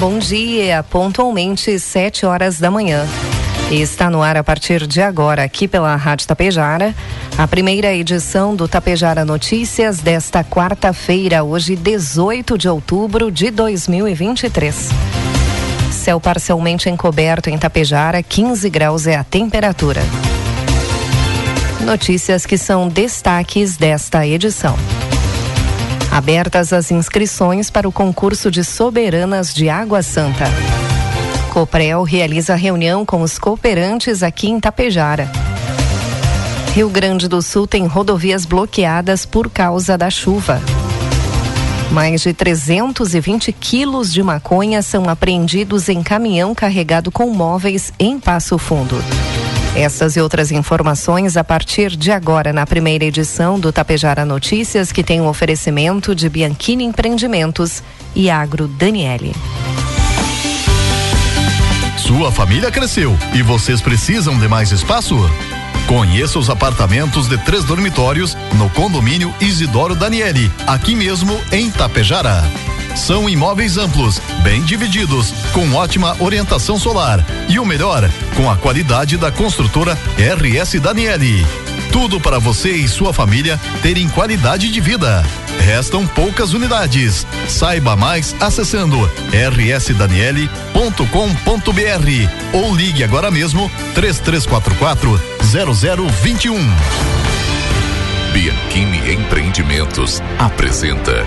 Bom dia, pontualmente sete horas da manhã. Está no ar a partir de agora, aqui pela Rádio Tapejara, a primeira edição do Tapejara Notícias desta quarta-feira, hoje 18 de outubro de 2023. Céu parcialmente encoberto em Tapejara, 15 graus é a temperatura. Notícias que são destaques desta edição. Abertas as inscrições para o concurso de soberanas de Água Santa. Coprel realiza reunião com os cooperantes aqui em Tapejara. Rio Grande do Sul tem rodovias bloqueadas por causa da chuva. Mais de 320 quilos de maconha são apreendidos em caminhão carregado com móveis em Passo Fundo. Essas e outras informações a partir de agora na primeira edição do Tapejara Notícias, que tem um oferecimento de Bianchini Empreendimentos e Agro Daniele. Sua família cresceu e vocês precisam de mais espaço? Conheça os apartamentos de três dormitórios no condomínio Isidoro Daniele, aqui mesmo em Tapejara. São imóveis amplos, bem divididos, com ótima orientação solar e o melhor, com a qualidade da construtora RS Daniele. Tudo para você e sua família terem qualidade de vida. Restam poucas unidades. Saiba mais acessando rsdaniele.com.br ou ligue agora mesmo 3344 0021. Bianchini Empreendimentos apresenta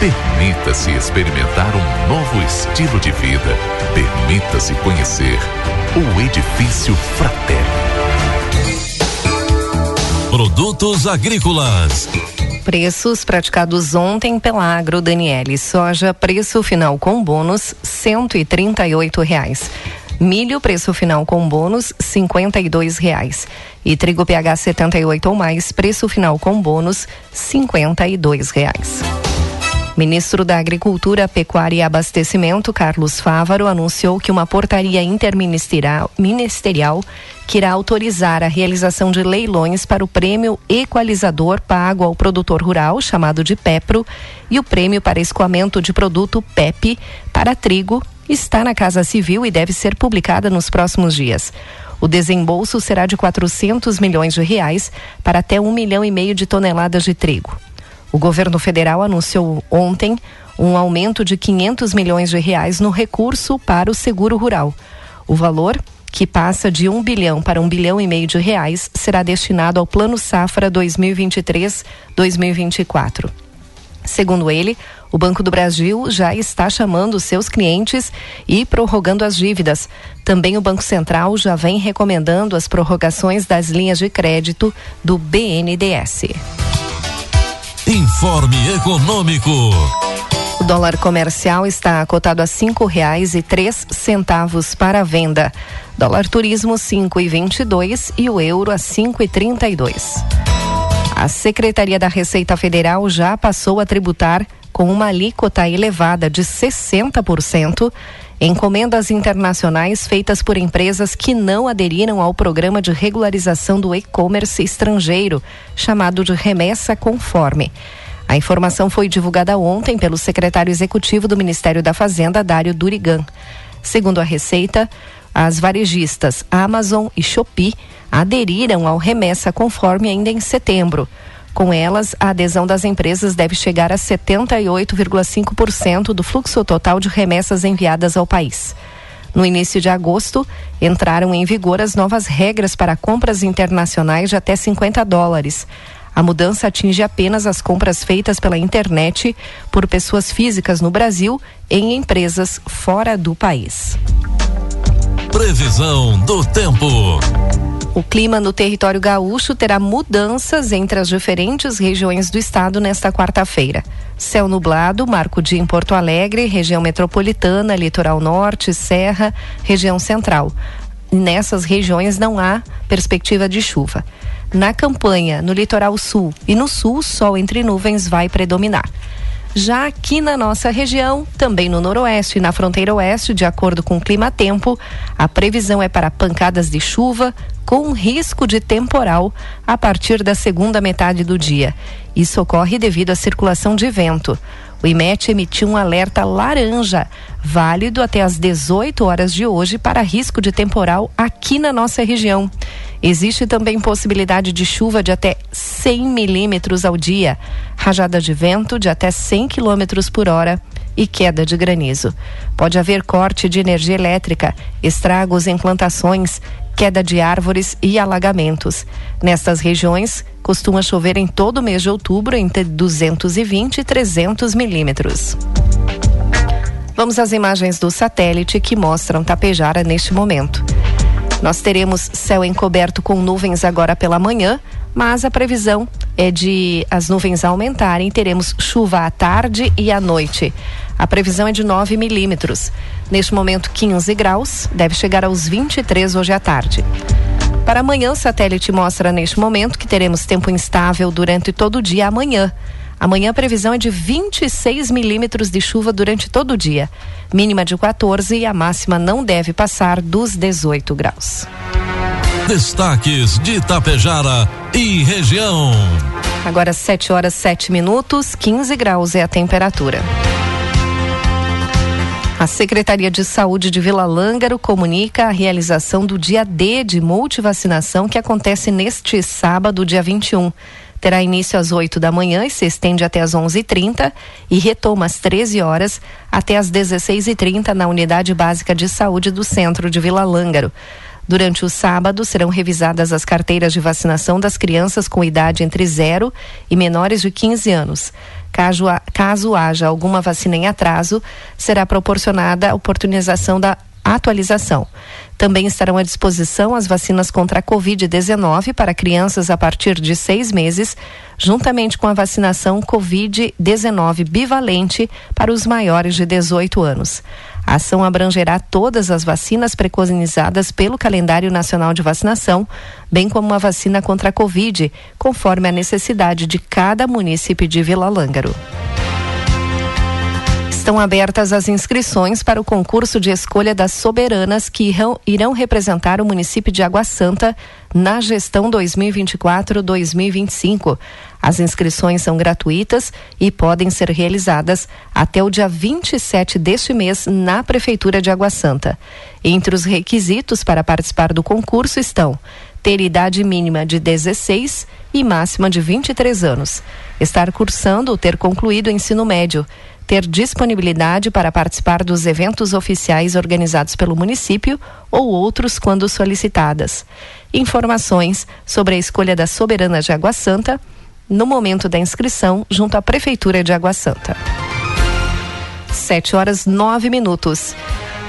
Permita-se experimentar um novo estilo de vida. Permita-se conhecer o Edifício Fratelli. Produtos agrícolas. Preços praticados ontem pela Agro Daniele. Soja, preço final com bônus, cento e trinta e oito reais. Milho, preço final com bônus, cinquenta e dois reais. E trigo PH 78 ou mais, preço final com bônus, cinquenta e dois reais. Ministro da Agricultura, Pecuária e Abastecimento, Carlos Fávaro, anunciou que uma portaria interministerial ministerial que irá autorizar a realização de leilões para o prêmio equalizador pago ao produtor rural, chamado de PEPRO, e o prêmio para escoamento de produto PEP para trigo, está na Casa Civil e deve ser publicada nos próximos dias. O desembolso será de 400 milhões de reais para até um milhão e meio de toneladas de trigo. O governo federal anunciou ontem um aumento de 500 milhões de reais no recurso para o seguro rural. O valor, que passa de um bilhão para um bilhão e meio de reais, será destinado ao Plano Safra 2023-2024. Segundo ele, o Banco do Brasil já está chamando seus clientes e prorrogando as dívidas. Também o Banco Central já vem recomendando as prorrogações das linhas de crédito do BNDES. Informe Econômico. O dólar comercial está cotado a cinco reais e três centavos para venda. Dólar turismo cinco e vinte e dois e o euro a cinco e trinta e dois. A Secretaria da Receita Federal já passou a tributar com uma alíquota elevada de 60% encomendas internacionais feitas por empresas que não aderiram ao programa de regularização do e-commerce estrangeiro, chamado de remessa conforme. A informação foi divulgada ontem pelo secretário executivo do Ministério da Fazenda, Dário Durigan. Segundo a Receita, as varejistas Amazon e Shopee aderiram ao remessa conforme ainda em setembro. Com elas, a adesão das empresas deve chegar a 78,5% do fluxo total de remessas enviadas ao país. No início de agosto, entraram em vigor as novas regras para compras internacionais de até 50 dólares. A mudança atinge apenas as compras feitas pela internet por pessoas físicas no Brasil em empresas fora do país. Previsão do tempo. O clima no território gaúcho terá mudanças entre as diferentes regiões do estado nesta quarta-feira. Céu nublado, marco dia em Porto Alegre, região metropolitana, litoral norte, serra, região central. Nessas regiões não há perspectiva de chuva. Na campanha, no litoral sul e no sul, sol entre nuvens vai predominar. Já aqui na nossa região, também no noroeste e na fronteira oeste, de acordo com o clima-tempo, a previsão é para pancadas de chuva com risco de temporal a partir da segunda metade do dia. Isso ocorre devido à circulação de vento. O IMET emitiu um alerta laranja, válido até às 18 horas de hoje, para risco de temporal aqui na nossa região. Existe também possibilidade de chuva de até 100 milímetros ao dia, rajada de vento de até 100 quilômetros por hora e queda de granizo. Pode haver corte de energia elétrica, estragos em plantações, queda de árvores e alagamentos. Nestas regiões, costuma chover em todo o mês de outubro entre 220 e 300 milímetros. Vamos às imagens do satélite que mostram Tapejara neste momento. Nós teremos céu encoberto com nuvens agora pela manhã, mas a previsão é de as nuvens aumentarem, teremos chuva à tarde e à noite. A previsão é de 9 milímetros. Neste momento, 15 graus, deve chegar aos 23 hoje à tarde. Para amanhã, o satélite mostra neste momento que teremos tempo instável durante todo o dia amanhã. Amanhã a previsão é de 26 milímetros de chuva durante todo o dia. Mínima de 14 e a máxima não deve passar dos 18 graus. Destaques de Itapejara e região. Agora 7 horas 7 minutos, 15 graus é a temperatura. A Secretaria de Saúde de Vila Lângaro comunica a realização do dia D de multivacinação que acontece neste sábado, dia 21 terá início às 8 da manhã e se estende até às 11h30 e retoma às 13 horas até às 16h30 na Unidade Básica de Saúde do Centro de Vila Lângaro. Durante o sábado, serão revisadas as carteiras de vacinação das crianças com idade entre 0 e menores de 15 anos. Caso, caso haja alguma vacina em atraso, será proporcionada a oportunização da atualização. Também estarão à disposição as vacinas contra a Covid-19 para crianças a partir de seis meses, juntamente com a vacinação Covid-19 bivalente para os maiores de 18 anos. A ação abrangerá todas as vacinas preconizadas pelo Calendário Nacional de Vacinação, bem como a vacina contra a Covid, conforme a necessidade de cada município de Vila Lângaro. Estão abertas as inscrições para o concurso de escolha das soberanas que irão, representar o município de Água Santa na gestão 2024-2025. As inscrições são gratuitas e podem ser realizadas até o dia 27 deste mês na Prefeitura de Água Santa. Entre os requisitos para participar do concurso estão ter idade mínima de 16 e máxima de 23 anos, estar cursando ou ter concluído o ensino médio ter disponibilidade para participar dos eventos oficiais organizados pelo município ou outros quando solicitadas. Informações sobre a escolha da soberana de Água Santa no momento da inscrição junto à Prefeitura de Água Santa. 7 horas 9 minutos.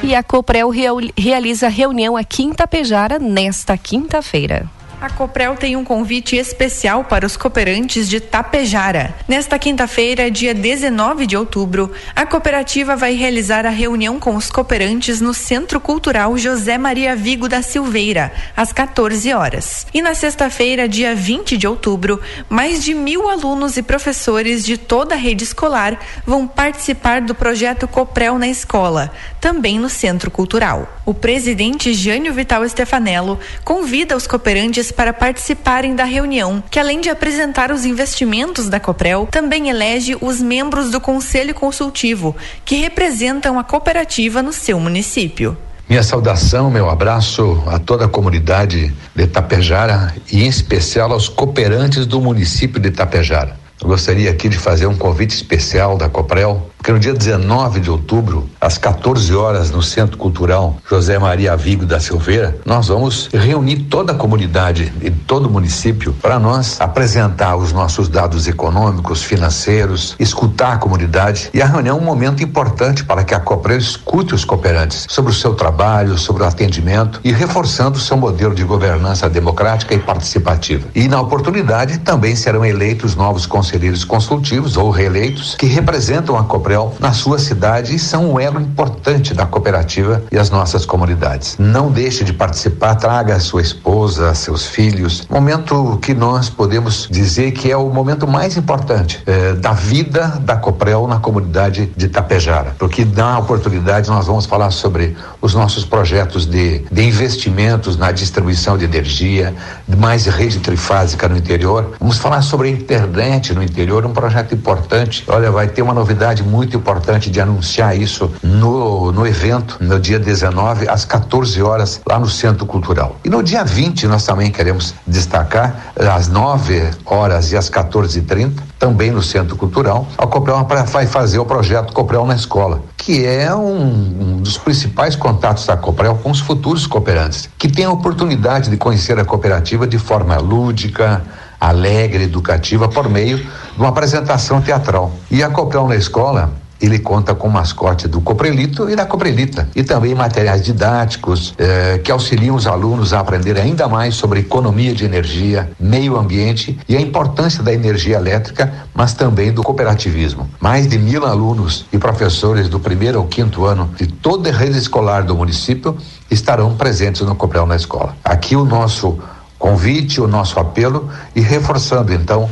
E a Coprel realiza reunião aqui em Tapejara nesta quinta-feira. A Coprel tem um convite especial para os cooperantes de Tapejara. Nesta quinta-feira, dia 19 de outubro, a cooperativa vai realizar a reunião com os cooperantes no Centro Cultural José Maria Vigo da Silveira, às 14 horas. E na sexta-feira, dia 20 de outubro, mais de mil alunos e professores de toda a rede escolar vão participar do projeto Coprel na escola, também no Centro Cultural. O presidente Jânio Vital Stefanello convida os cooperantes para participarem da reunião, que além de apresentar os investimentos da Coprel, também elege os membros do Conselho Consultivo, que representam a cooperativa no seu município. Minha saudação, meu abraço a toda a comunidade de Itapejara e em especial aos cooperantes do município de Itapejara. Eu gostaria aqui de fazer um convite especial da Coprel Porque no dia 19 de outubro, às 14 horas, no Centro Cultural José Maria Vigo da Silveira, nós vamos reunir toda a comunidade e todo o município para nós apresentar os nossos dados econômicos, financeiros, escutar a comunidade. E a reunião é um momento importante para que a Coprel escute os cooperantes sobre o seu trabalho, sobre o atendimento e reforçando o seu modelo de governança democrática e participativa. E na oportunidade também serão eleitos novos conselheiros consultivos ou reeleitos que representam a Coprel na sua cidade e são um elo importante da cooperativa e as nossas comunidades. Não deixe de participar, traga sua esposa, seus filhos. Momento que nós podemos dizer que é o momento mais importante eh, da vida da Coprel na comunidade de Tapejara, porque na oportunidade nós vamos falar sobre os nossos projetos de, de investimentos na distribuição de energia, mais rede trifásica no interior. Vamos falar sobre a internet no interior, um projeto importante. Olha, vai ter uma novidade muito importante de anunciar isso no, no evento, no dia 19, às 14 horas, lá no Centro Cultural. E no dia 20, nós também queremos destacar, às 9 horas e às 14h30, também no Centro Cultural, a Coprel vai fazer o projeto Coprel na Escola, que é um, um dos principais contatos da Coprel com os futuros cooperantes, que têm a oportunidade de conhecer a cooperativa de forma lúdica, alegre, educativa, por meio de uma apresentação teatral. E a Coprel na Escola ele conta com o mascote do Coprelito e da Coprelita. E também materiais didáticos eh, que auxiliam os alunos a aprender ainda mais sobre economia de energia, meio ambiente e a importância da energia elétrica, mas também do cooperativismo. Mais de mil alunos e professores do primeiro ao quinto ano de toda a rede escolar do município estarão presentes no Coprel na escola. Aqui o nosso convite, o nosso apelo e reforçando então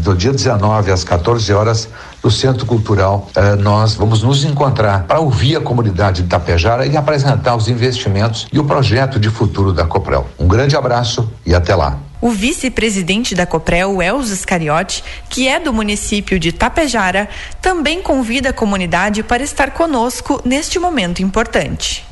do dia 19 às 14 horas do Centro Cultural, eh, nós vamos nos encontrar para ouvir a comunidade de Tapejara e apresentar os investimentos e o projeto de futuro da Coprel. Um grande abraço e até lá. O vice-presidente da Coprel, Elzo Scariotti, que é do município de Tapejara, também convida a comunidade para estar conosco neste momento importante.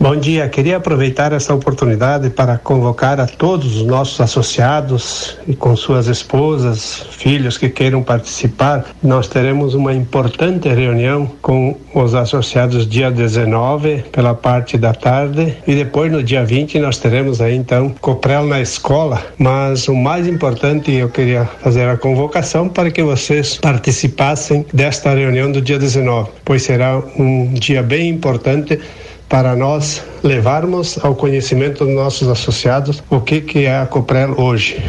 Bom dia, queria aproveitar essa oportunidade para convocar a todos os nossos associados e com suas esposas, filhos que queiram participar. Nós teremos uma importante reunião com os associados dia 19 pela parte da tarde e depois no dia 20 nós teremos aí então Coprel na escola. Mas o mais importante eu queria fazer a convocação para que vocês participassem desta reunião do dia 19, pois será um dia bem importante para nós levarmos ao conhecimento dos nossos associados o que, que é a Coprel hoje.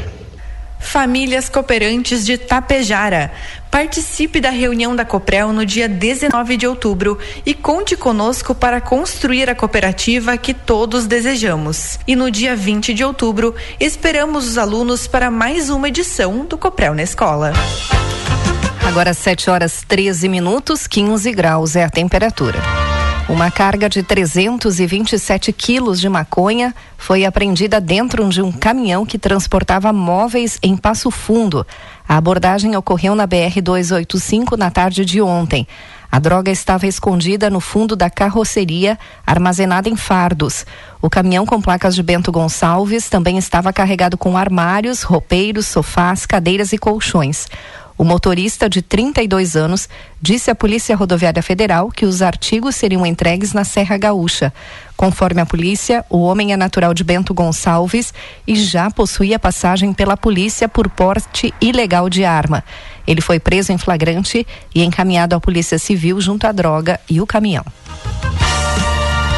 Famílias Cooperantes de Tapejara. Participe da reunião da Coprel no dia 19 de outubro e conte conosco para construir a cooperativa que todos desejamos. E no dia 20 de outubro, esperamos os alunos para mais uma edição do Coprel na Escola. Agora 7 horas 13 minutos, 15 graus é a temperatura. Uma carga de 327 quilos de maconha foi apreendida dentro de um caminhão que transportava móveis em Passo Fundo. A abordagem ocorreu na BR-285 na tarde de ontem. A droga estava escondida no fundo da carroceria, armazenada em fardos. O caminhão com placas de Bento Gonçalves também estava carregado com armários, roupeiros, sofás, cadeiras e colchões. O motorista, de 32 anos, disse à Polícia Rodoviária Federal que os artigos seriam entregues na Serra Gaúcha. Conforme a polícia, o homem é natural de Bento Gonçalves e já possuía passagem pela polícia por porte ilegal de arma. Ele foi preso em flagrante e encaminhado à Polícia Civil junto à droga e o caminhão.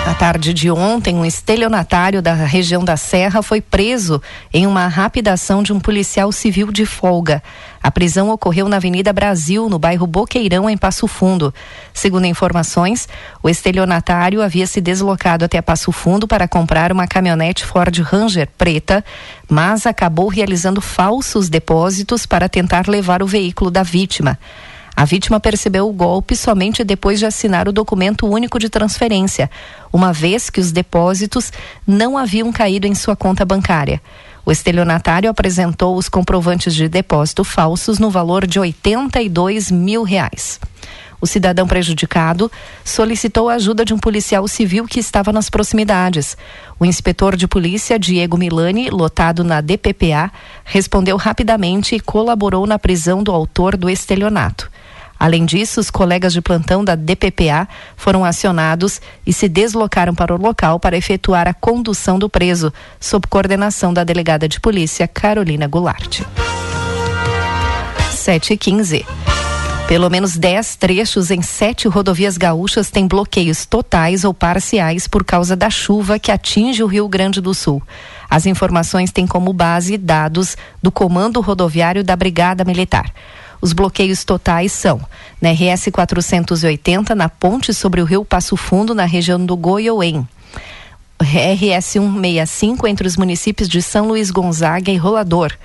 Na tarde de ontem, um estelionatário da região da Serra foi preso em uma rápida ação de um policial civil de folga. A prisão ocorreu na Avenida Brasil, no bairro Boqueirão, em Passo Fundo. Segundo informações, o estelionatário havia se deslocado até Passo Fundo para comprar uma caminhonete Ford Ranger preta, mas acabou realizando falsos depósitos para tentar levar o veículo da vítima. A vítima percebeu o golpe somente depois de assinar o documento único de transferência, uma vez que os depósitos não haviam caído em sua conta bancária. O estelionatário apresentou os comprovantes de depósito falsos no valor de 82 mil reais. O cidadão prejudicado solicitou a ajuda de um policial civil que estava nas proximidades. O inspetor de polícia, Diego Milani, lotado na DPPA, respondeu rapidamente e colaborou na prisão do autor do estelionato. Além disso, os colegas de plantão da DPPA foram acionados e se deslocaram para o local para efetuar a condução do preso, sob coordenação da delegada de polícia Carolina Goulart. 7 e 15. Pelo menos 10 trechos em sete rodovias gaúchas têm bloqueios totais ou parciais por causa da chuva que atinge o Rio Grande do Sul. As informações têm como base dados do Comando Rodoviário da Brigada Militar. Os bloqueios totais são na RS 480, na ponte sobre o rio Passo Fundo, na região do Goiôem. RS 165 entre os municípios de São Luís Gonzaga e Rolador.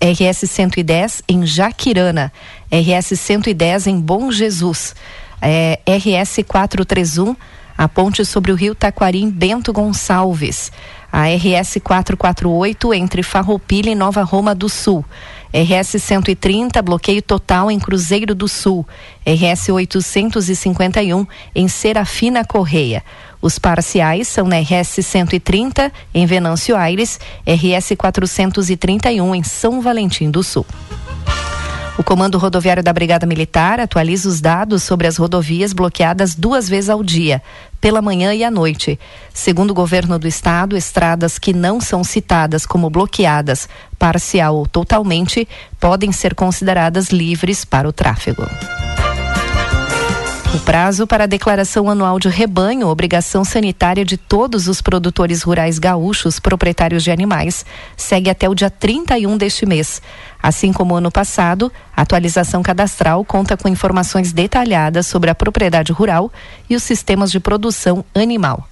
RS 110 em Jaquirana, RS 110 em Bom Jesus, é, RS 431 a ponte sobre o rio Taquarim Bento Gonçalves, a RS 448 entre Farroupilha e Nova Roma do Sul, RS 130 bloqueio total em Cruzeiro do Sul, RS 851 em Serafina Correia. Os parciais são na RS 130 em Venâncio Aires, RS 431 em São Valentim do Sul. O Comando Rodoviário da Brigada Militar atualiza os dados sobre as rodovias bloqueadas duas vezes ao dia, pela manhã e à noite. Segundo o governo do estado, estradas que não são citadas como bloqueadas, parcial ou totalmente, podem ser consideradas livres para o tráfego. O prazo para a declaração anual de rebanho, obrigação sanitária de todos os produtores rurais gaúchos proprietários de animais, segue até o dia 31 deste mês. Assim como ano passado, a atualização cadastral conta com informações detalhadas sobre a propriedade rural e os sistemas de produção animal.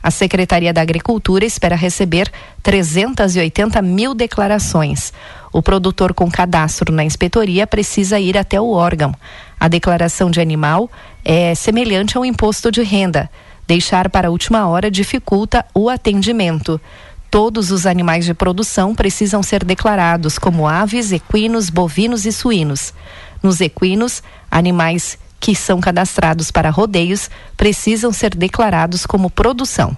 A Secretaria da Agricultura espera receber 380 mil declarações. O produtor com cadastro na inspetoria precisa ir até o órgão. A declaração de animal é semelhante ao imposto de renda. Deixar para a última hora dificulta o atendimento. Todos os animais de produção precisam ser declarados como aves, equinos, bovinos e suínos. Nos equinos, animais que são cadastrados para rodeios precisam ser declarados como produção.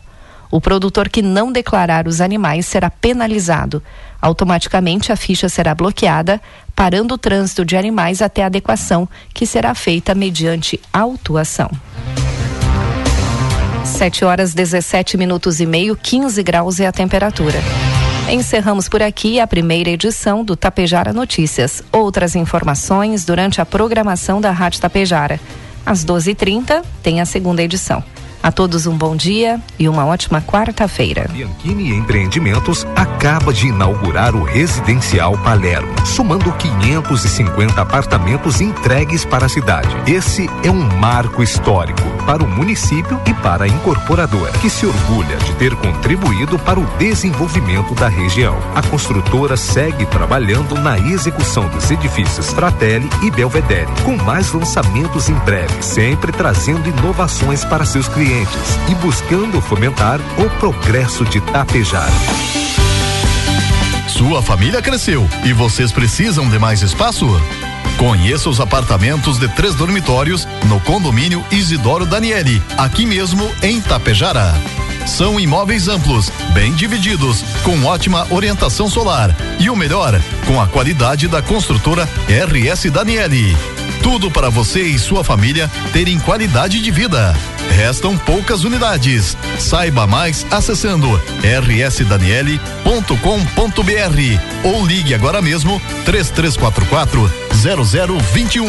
O produtor que não declarar os animais será penalizado. Automaticamente a ficha será bloqueada, parando o trânsito de animais até a adequação, que será feita mediante autuação. 7 horas 17 minutos e meio, 15 graus é a temperatura. Encerramos por aqui a primeira edição do Tapejara Notícias. Outras informações durante a programação da Rádio Tapejara. Às 12h30 tem a segunda edição. A todos um bom dia e uma ótima quarta-feira. Bianchini Empreendimentos acaba de inaugurar o Residencial Palermo, somando 550 apartamentos entregues para a cidade. Esse é um marco histórico para o município e para a incorporadora, que se orgulha de ter contribuído para o desenvolvimento da região. A construtora segue trabalhando na execução dos edifícios Fratelli e Belvedere, com mais lançamentos em breve, sempre trazendo inovações para seus clientes e buscando fomentar o progresso de Tapejar. Sua família cresceu e vocês precisam de mais espaço? Conheça os apartamentos de três dormitórios no condomínio Isidoro Daniele, aqui mesmo em Tapejara. São imóveis amplos, bem divididos, com ótima orientação solar e o melhor, com a qualidade da construtora RS Daniele. Tudo para você e sua família terem qualidade de vida. Restam poucas unidades. Saiba mais acessando rsdaniele.com.br ou ligue agora mesmo 3344 0021.